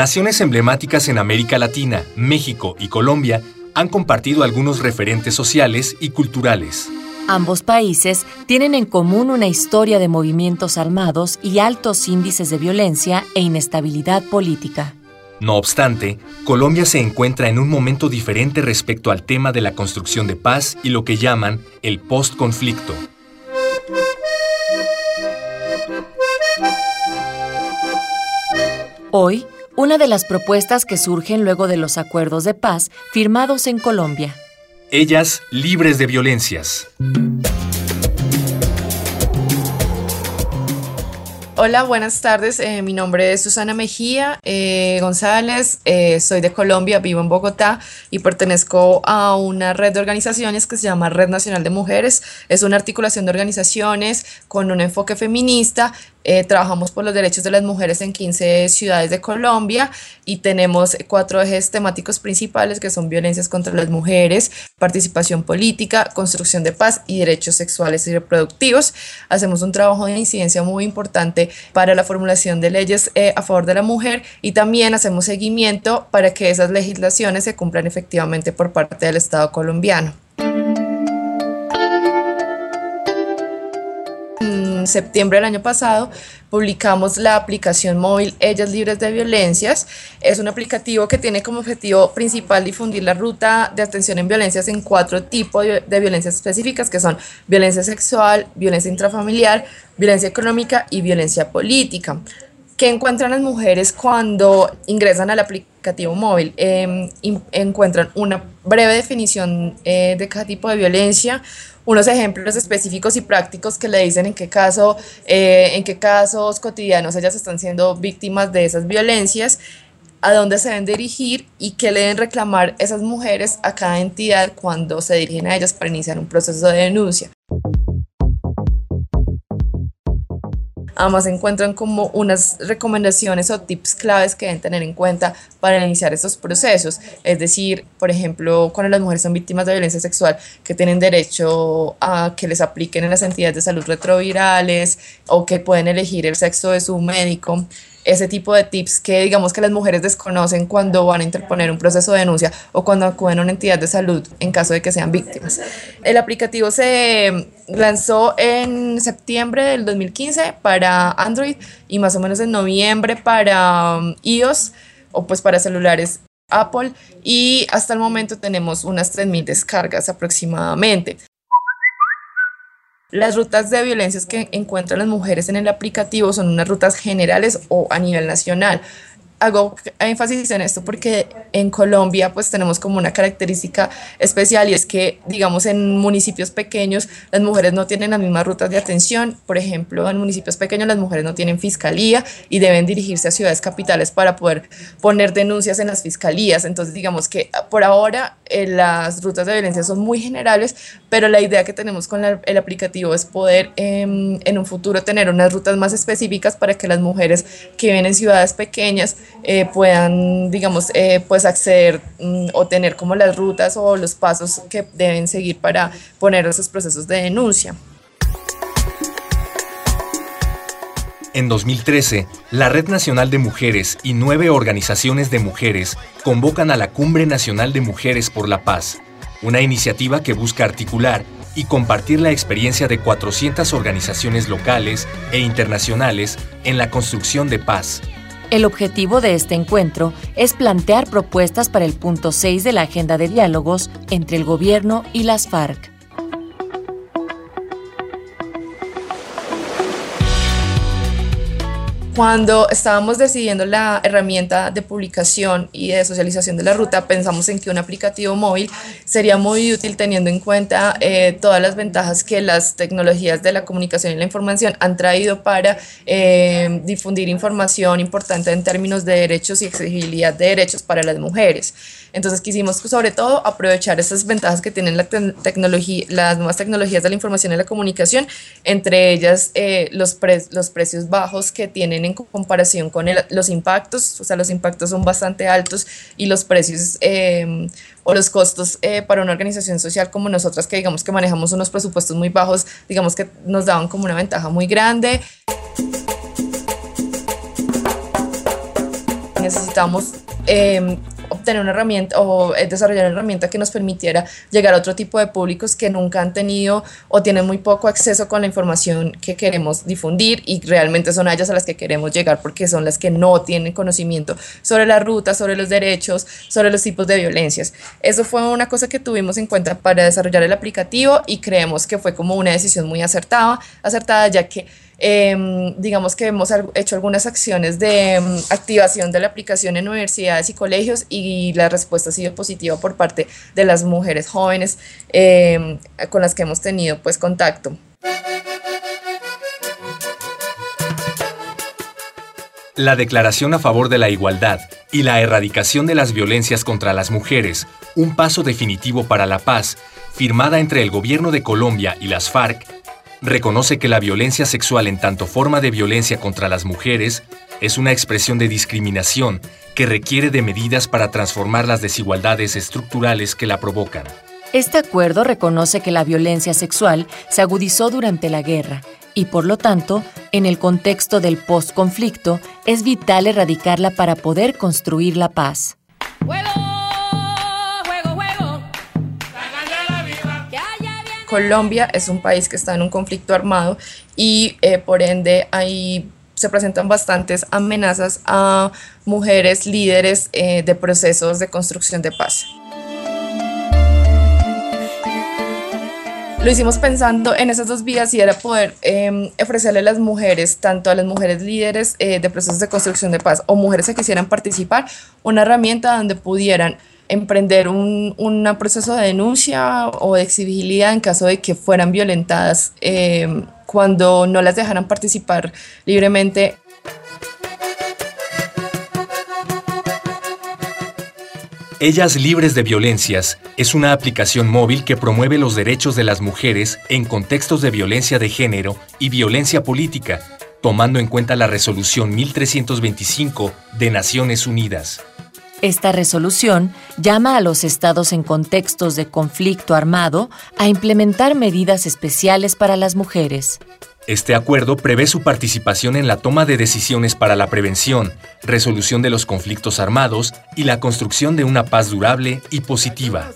Naciones emblemáticas en América Latina, México y Colombia han compartido algunos referentes sociales y culturales. Ambos países tienen en común una historia de movimientos armados y altos índices de violencia e inestabilidad política. No obstante, Colombia se encuentra en un momento diferente respecto al tema de la construcción de paz y lo que llaman el post-conflicto. Hoy, una de las propuestas que surgen luego de los acuerdos de paz firmados en Colombia. Ellas libres de violencias. Hola, buenas tardes. Eh, mi nombre es Susana Mejía eh, González. Eh, soy de Colombia, vivo en Bogotá y pertenezco a una red de organizaciones que se llama Red Nacional de Mujeres. Es una articulación de organizaciones con un enfoque feminista eh, trabajamos por los derechos de las mujeres en 15 ciudades de Colombia y tenemos cuatro ejes temáticos principales que son violencias contra las mujeres, participación política, construcción de paz y derechos sexuales y reproductivos. Hacemos un trabajo de incidencia muy importante para la formulación de leyes eh, a favor de la mujer y también hacemos seguimiento para que esas legislaciones se cumplan efectivamente por parte del Estado colombiano. Septiembre del año pasado publicamos la aplicación móvil Ellas Libres de Violencias. Es un aplicativo que tiene como objetivo principal difundir la ruta de atención en violencias en cuatro tipos de violencias específicas, que son violencia sexual, violencia intrafamiliar, violencia económica y violencia política. ¿Qué encuentran las mujeres cuando ingresan al aplicativo móvil? Em, encuentran una breve definición eh, de cada tipo de violencia, unos ejemplos específicos y prácticos que le dicen en qué caso, eh, en qué casos cotidianos ellas están siendo víctimas de esas violencias, a dónde se deben dirigir y qué deben reclamar esas mujeres a cada entidad cuando se dirigen a ellas para iniciar un proceso de denuncia. Además encuentran como unas recomendaciones o tips claves que deben tener en cuenta para iniciar estos procesos. Es decir, por ejemplo, cuando las mujeres son víctimas de violencia sexual, que tienen derecho a que les apliquen en las entidades de salud retrovirales o que pueden elegir el sexo de su médico ese tipo de tips que digamos que las mujeres desconocen cuando van a interponer un proceso de denuncia o cuando acuden a una entidad de salud en caso de que sean víctimas. El aplicativo se lanzó en septiembre del 2015 para Android y más o menos en noviembre para um, iOS o pues para celulares Apple y hasta el momento tenemos unas 3.000 descargas aproximadamente. Las rutas de violencias que encuentran las mujeres en el aplicativo son unas rutas generales o a nivel nacional hago énfasis en esto porque en Colombia pues tenemos como una característica especial y es que digamos en municipios pequeños las mujeres no tienen las mismas rutas de atención, por ejemplo en municipios pequeños las mujeres no tienen fiscalía y deben dirigirse a ciudades capitales para poder poner denuncias en las fiscalías, entonces digamos que por ahora eh, las rutas de violencia son muy generales, pero la idea que tenemos con el aplicativo es poder em, en un futuro tener unas rutas más específicas para que las mujeres que viven en ciudades pequeñas eh, puedan, digamos, eh, pues acceder mm, o tener como las rutas o los pasos que deben seguir para poner esos procesos de denuncia. En 2013, la Red Nacional de Mujeres y nueve organizaciones de mujeres convocan a la Cumbre Nacional de Mujeres por la Paz, una iniciativa que busca articular y compartir la experiencia de 400 organizaciones locales e internacionales en la construcción de paz, el objetivo de este encuentro es plantear propuestas para el punto 6 de la agenda de diálogos entre el gobierno y las FARC. Cuando estábamos decidiendo la herramienta de publicación y de socialización de la ruta, pensamos en que un aplicativo móvil sería muy útil teniendo en cuenta eh, todas las ventajas que las tecnologías de la comunicación y la información han traído para eh, difundir información importante en términos de derechos y exigibilidad de derechos para las mujeres. Entonces quisimos sobre todo aprovechar esas ventajas que tienen la tecnología, las nuevas tecnologías de la información y la comunicación, entre ellas eh, los, los precios bajos que tienen en comparación con los impactos, o sea, los impactos son bastante altos y los precios em, o los costos eh, para una organización social como nosotras que digamos que manejamos unos presupuestos muy bajos, digamos que nos daban como una ventaja muy grande. Necesitamos eh, obtener una herramienta o eh, desarrollar una herramienta que nos permitiera llegar a otro tipo de públicos que nunca han tenido o tienen muy poco acceso con la información que queremos difundir y realmente son ellas a las que queremos llegar porque son las que no tienen conocimiento sobre la ruta, sobre los derechos, sobre los tipos de violencias. Eso fue una cosa que tuvimos en cuenta para desarrollar el aplicativo y creemos que fue como una decisión muy acertada, acertada ya que Em, digamos que hemos hecho algunas acciones de em, activación de la aplicación en universidades y colegios y la respuesta ha sido positiva por parte de las mujeres jóvenes em, con las que hemos tenido pues contacto. La Declaración a favor de la igualdad y la erradicación de las violencias contra las mujeres, un paso definitivo para la paz, firmada entre el Gobierno de Colombia y las FARC, reconoce que la violencia sexual en tanto forma de violencia contra las mujeres es una expresión de discriminación que requiere de medidas para transformar las desigualdades estructurales que la provocan. Este acuerdo reconoce que la violencia sexual se agudizó durante la guerra y por lo tanto, en el contexto del postconflicto, es vital erradicarla para poder construir la paz. Colombia es un país que está en un conflicto armado y eh, por ende ahí se presentan bastantes amenazas a mujeres líderes eh, de procesos de construcción de paz. Lo hicimos pensando en esas dos vías y era poder em, ofrecerle a las mujeres, tanto a las mujeres líderes eh, de procesos de construcción de paz o mujeres que quisieran participar, una herramienta donde pudieran emprender un, proceso de denuncia o de exigibilidad en caso de que fueran violentadas eh, cuando no las dejaran participar libremente. Ellas Libres de Violencias es una aplicación móvil que promueve los derechos de las mujeres en contextos de violencia de género y violencia política, tomando en cuenta la resolución 1325 de Naciones Unidas. Esta resolución llama a los estados en contextos de conflicto armado a implementar medidas especiales para las mujeres. Este acuerdo prevé su participación en la toma de decisiones para la prevención, resolución de los conflictos armados y la construcción de una paz durable y positiva.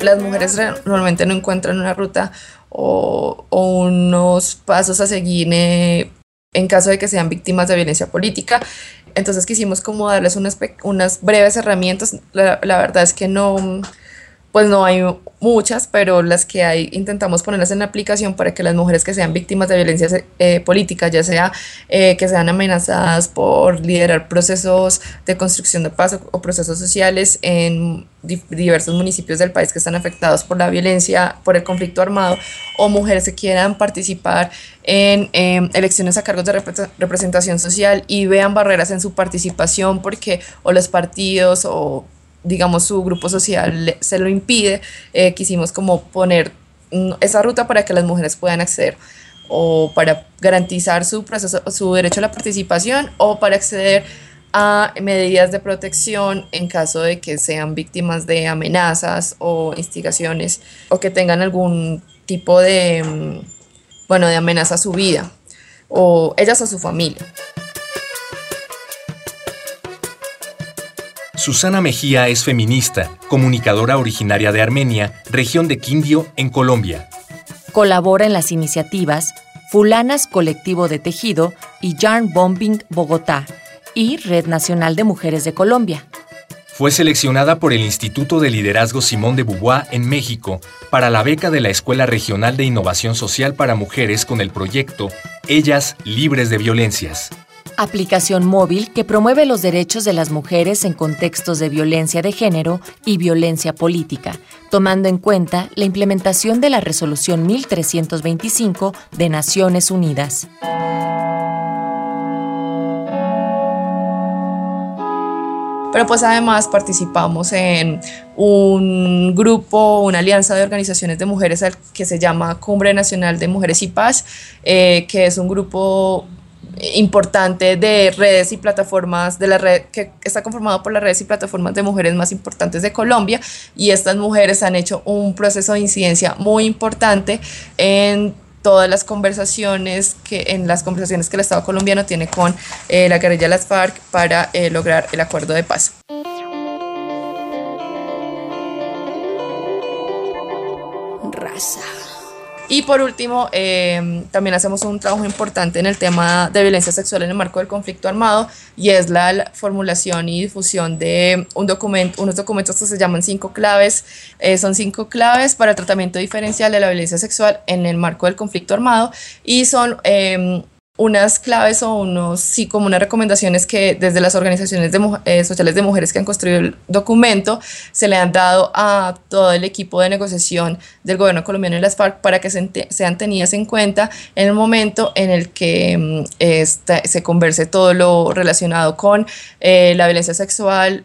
Las mujeres normalmente no encuentran una ruta o, unos pasos a seguir eh, en caso de que sean víctimas de violencia política. Entonces quisimos como darles unas, unas breves herramientas. La, la verdad es que no, pues no hay muchas, pero las que hay intentamos ponerlas en aplicación para que las mujeres que sean víctimas de violencia eh, política, ya sea eh, que sean amenazadas por liderar procesos de construcción de paz o, procesos sociales en diversos municipios del país que están afectados por la violencia, por el conflicto armado, o mujeres que quieran participar en em, elecciones a cargos de representación social y vean barreras en su participación porque o los partidos o digamos, su grupo social se lo impide, eh, quisimos como poner esa ruta para que las mujeres puedan acceder o para garantizar su, proceso, su derecho a la participación o para acceder a medidas de protección en caso de que sean víctimas de amenazas o instigaciones o que tengan algún tipo de, mm, bueno, de amenaza a su vida o ellas a su familia. Susana Mejía es feminista, comunicadora originaria de Armenia, región de Quindio, en Colombia. Colabora en las iniciativas Fulanas Colectivo de Tejido y Yarn Bombing Bogotá y Red Nacional de Mujeres de Colombia. Fue seleccionada por el Instituto de Liderazgo Simón de Beauvoir en México para la beca de la Escuela Regional de Innovación Social para Mujeres con el proyecto Ellas Libres de Violencias. Aplicación móvil que promueve los derechos de las mujeres en contextos de violencia de género y violencia política, tomando en cuenta la implementación de la Resolución 1325 de Naciones Unidas. pero pues además participamos en un grupo, una alianza de organizaciones de mujeres que se llama Cumbre Nacional de Mujeres y Paz, eh, que es un grupo importante de redes y plataformas de la red que está conformado por las redes y plataformas de mujeres más importantes de Colombia y estas mujeres han hecho un proceso de incidencia muy importante en todas las conversaciones que en las conversaciones que el Estado colombiano tiene con eh, la guerrilla las FARC para eh, lograr el acuerdo de paz. Y por último, eh, también hacemos un trabajo importante en el tema de violencia sexual en el marco del conflicto armado y es la, formulación y difusión de un documento, unos documentos que se llaman cinco claves. Eh, son cinco claves para el tratamiento diferencial de la violencia sexual en el marco del conflicto armado y son... Eh, unas claves o unos, sí, como unas recomendaciones que desde las organizaciones eh, sociales de mujeres que han construido el documento se le han dado a todo el equipo de negociación del gobierno colombiano y las FARC para que sean tenidas en cuenta en el momento en el que mm, se converse todo lo relacionado con eh, la violencia sexual,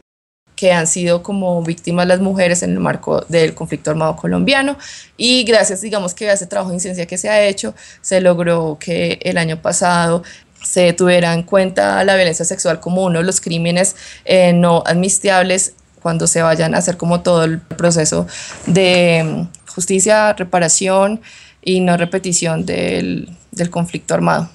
que han sido como víctimas las mujeres en el marco del conflicto armado colombiano y gracias digamos que a ese trabajo de incidencia que se ha hecho se logró que el año pasado se tuviera en cuenta la violencia sexual como uno de los crímenes eh, no admisibles cuando se vayan a hacer como todo el proceso de mm, justicia, reparación y no repetición del, del conflicto armado.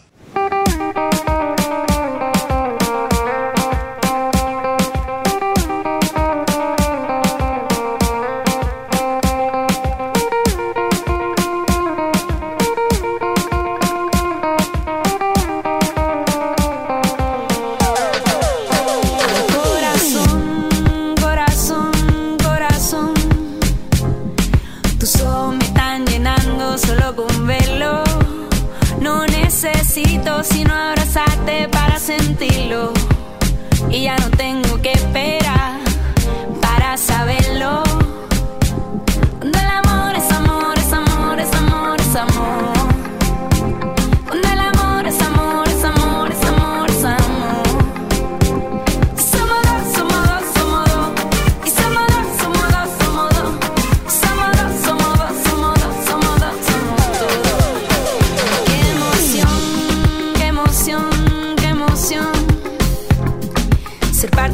y ya no tengo que pedir.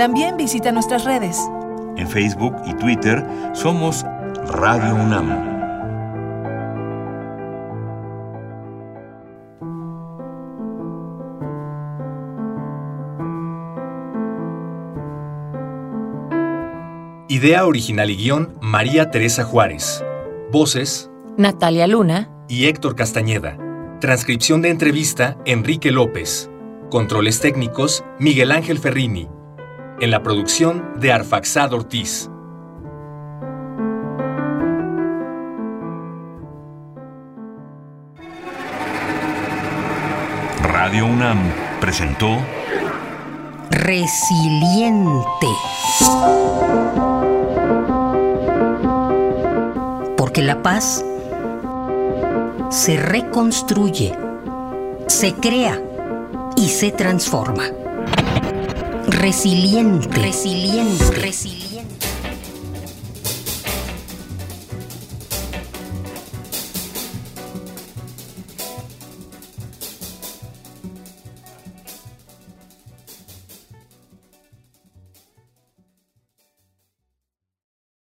También visita nuestras redes. En Facebook y Twitter somos Radio UNAM. Idea original y guion María Teresa Juárez. Voces Natalia Luna y Héctor Castañeda. Transcripción de entrevista Enrique López. Controles técnicos Miguel Ángel Ferrini. En la producción de Arfaxad Ortiz. Radio UNAM presentó Resiliente. Porque la paz se reconstruye, se crea y se transforma. Resiliente, resiliente, resiliente.